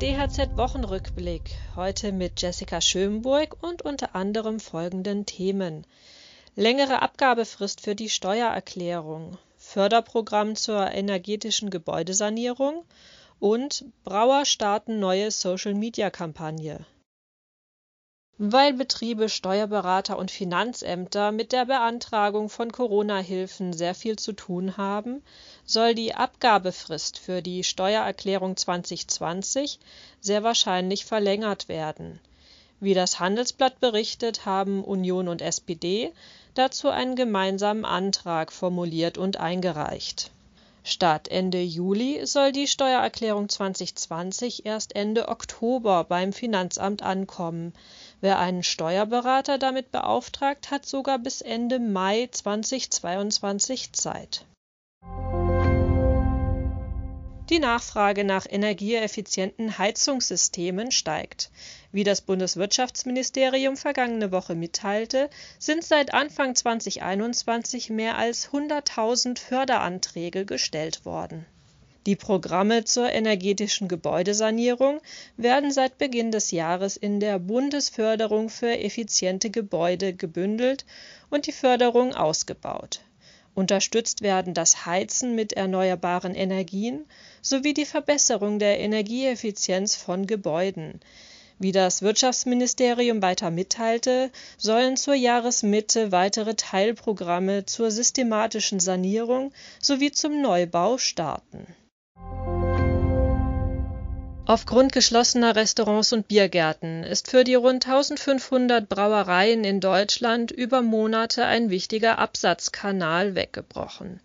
DHZ-Wochenrückblick. Heute mit Jessica Schönburg und unter anderem folgenden Themen: Längere Abgabefrist für die Steuererklärung, Förderprogramm zur energetischen Gebäudesanierung und Brauer starten neue Social-Media-Kampagne. Weil Betriebe, Steuerberater und Finanzämter mit der Beantragung von Corona-Hilfen sehr viel zu tun haben, soll die Abgabefrist für die Steuererklärung 2020 sehr wahrscheinlich verlängert werden. Wie das Handelsblatt berichtet, haben Union und SPD dazu einen gemeinsamen Antrag formuliert und eingereicht Statt Ende Juli soll die Steuererklärung 2020 erst Ende Oktober beim Finanzamt ankommen. Wer einen Steuerberater damit beauftragt, hat sogar bis Ende Mai 2022 Zeit die Nachfrage nach energieeffizienten Heizungssystemen steigt. Wie das Bundeswirtschaftsministerium vergangene Woche mitteilte, sind seit Anfang 2021 mehr als 100.000 Förderanträge gestellt worden. Die Programme zur energetischen Gebäudesanierung werden seit Beginn des Jahres in der Bundesförderung für effiziente Gebäude gebündelt und die Förderung ausgebaut Unterstützt werden das Heizen mit erneuerbaren Energien sowie die Verbesserung der Energieeffizienz von Gebäuden. Wie das Wirtschaftsministerium weiter mitteilte, sollen zur Jahresmitte weitere Teilprogramme zur systematischen Sanierung sowie zum Neubau starten Aufgrund geschlossener Restaurants und Biergärten ist für die rund 1500 Brauereien in Deutschland über Monate ein wichtiger Absatzkanal weggebrochen.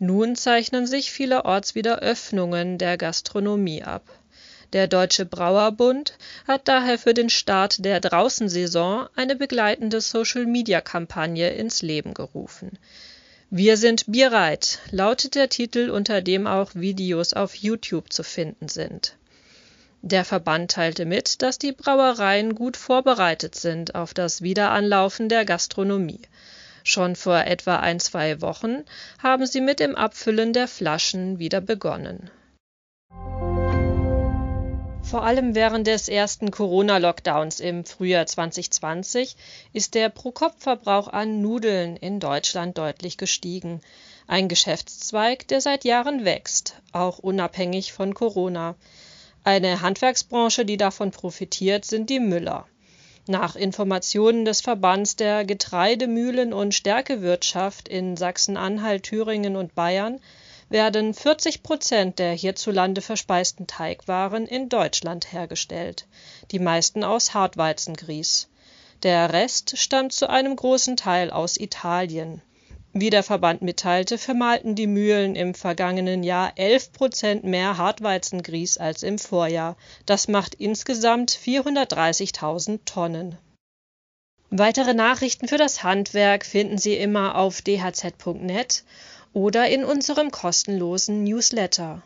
Nun zeichnen sich vielerorts wieder Öffnungen der Gastronomie ab. Der Deutsche Brauerbund hat daher für den Start der Draußensaison eine begleitende Social-Media-Kampagne ins Leben gerufen. Wir sind bierreit lautet der Titel, unter dem auch Videos auf YouTube zu finden sind der Verband teilte mit, dass die Brauereien gut vorbereitet sind auf das Wiederanlaufen der Gastronomie. Schon vor etwa ein, zwei Wochen haben sie mit dem Abfüllen der Flaschen wieder begonnen. Vor allem während des ersten Corona-Lockdowns im Frühjahr 2020 ist der Pro-Kopf-Verbrauch an Nudeln in Deutschland deutlich gestiegen. Ein Geschäftszweig, der seit Jahren wächst, auch unabhängig von Corona. Eine Handwerksbranche, die davon profitiert, sind die Müller. Nach Informationen des Verbands der Getreidemühlen und Stärkewirtschaft in Sachsen-Anhalt, Thüringen und Bayern werden 40 Prozent der hierzulande verspeisten Teigwaren in Deutschland hergestellt, die meisten aus Hartweizengrieß. Der Rest stammt zu einem großen Teil aus Italien wie der Verband mitteilte, vermahlten die Mühlen im vergangenen Jahr 11 Prozent mehr Hartweizengrieß als im Vorjahr. Das macht insgesamt 430.000 Tonnen. Weitere Nachrichten für das Handwerk finden Sie immer auf dhz.net oder in unserem kostenlosen Newsletter.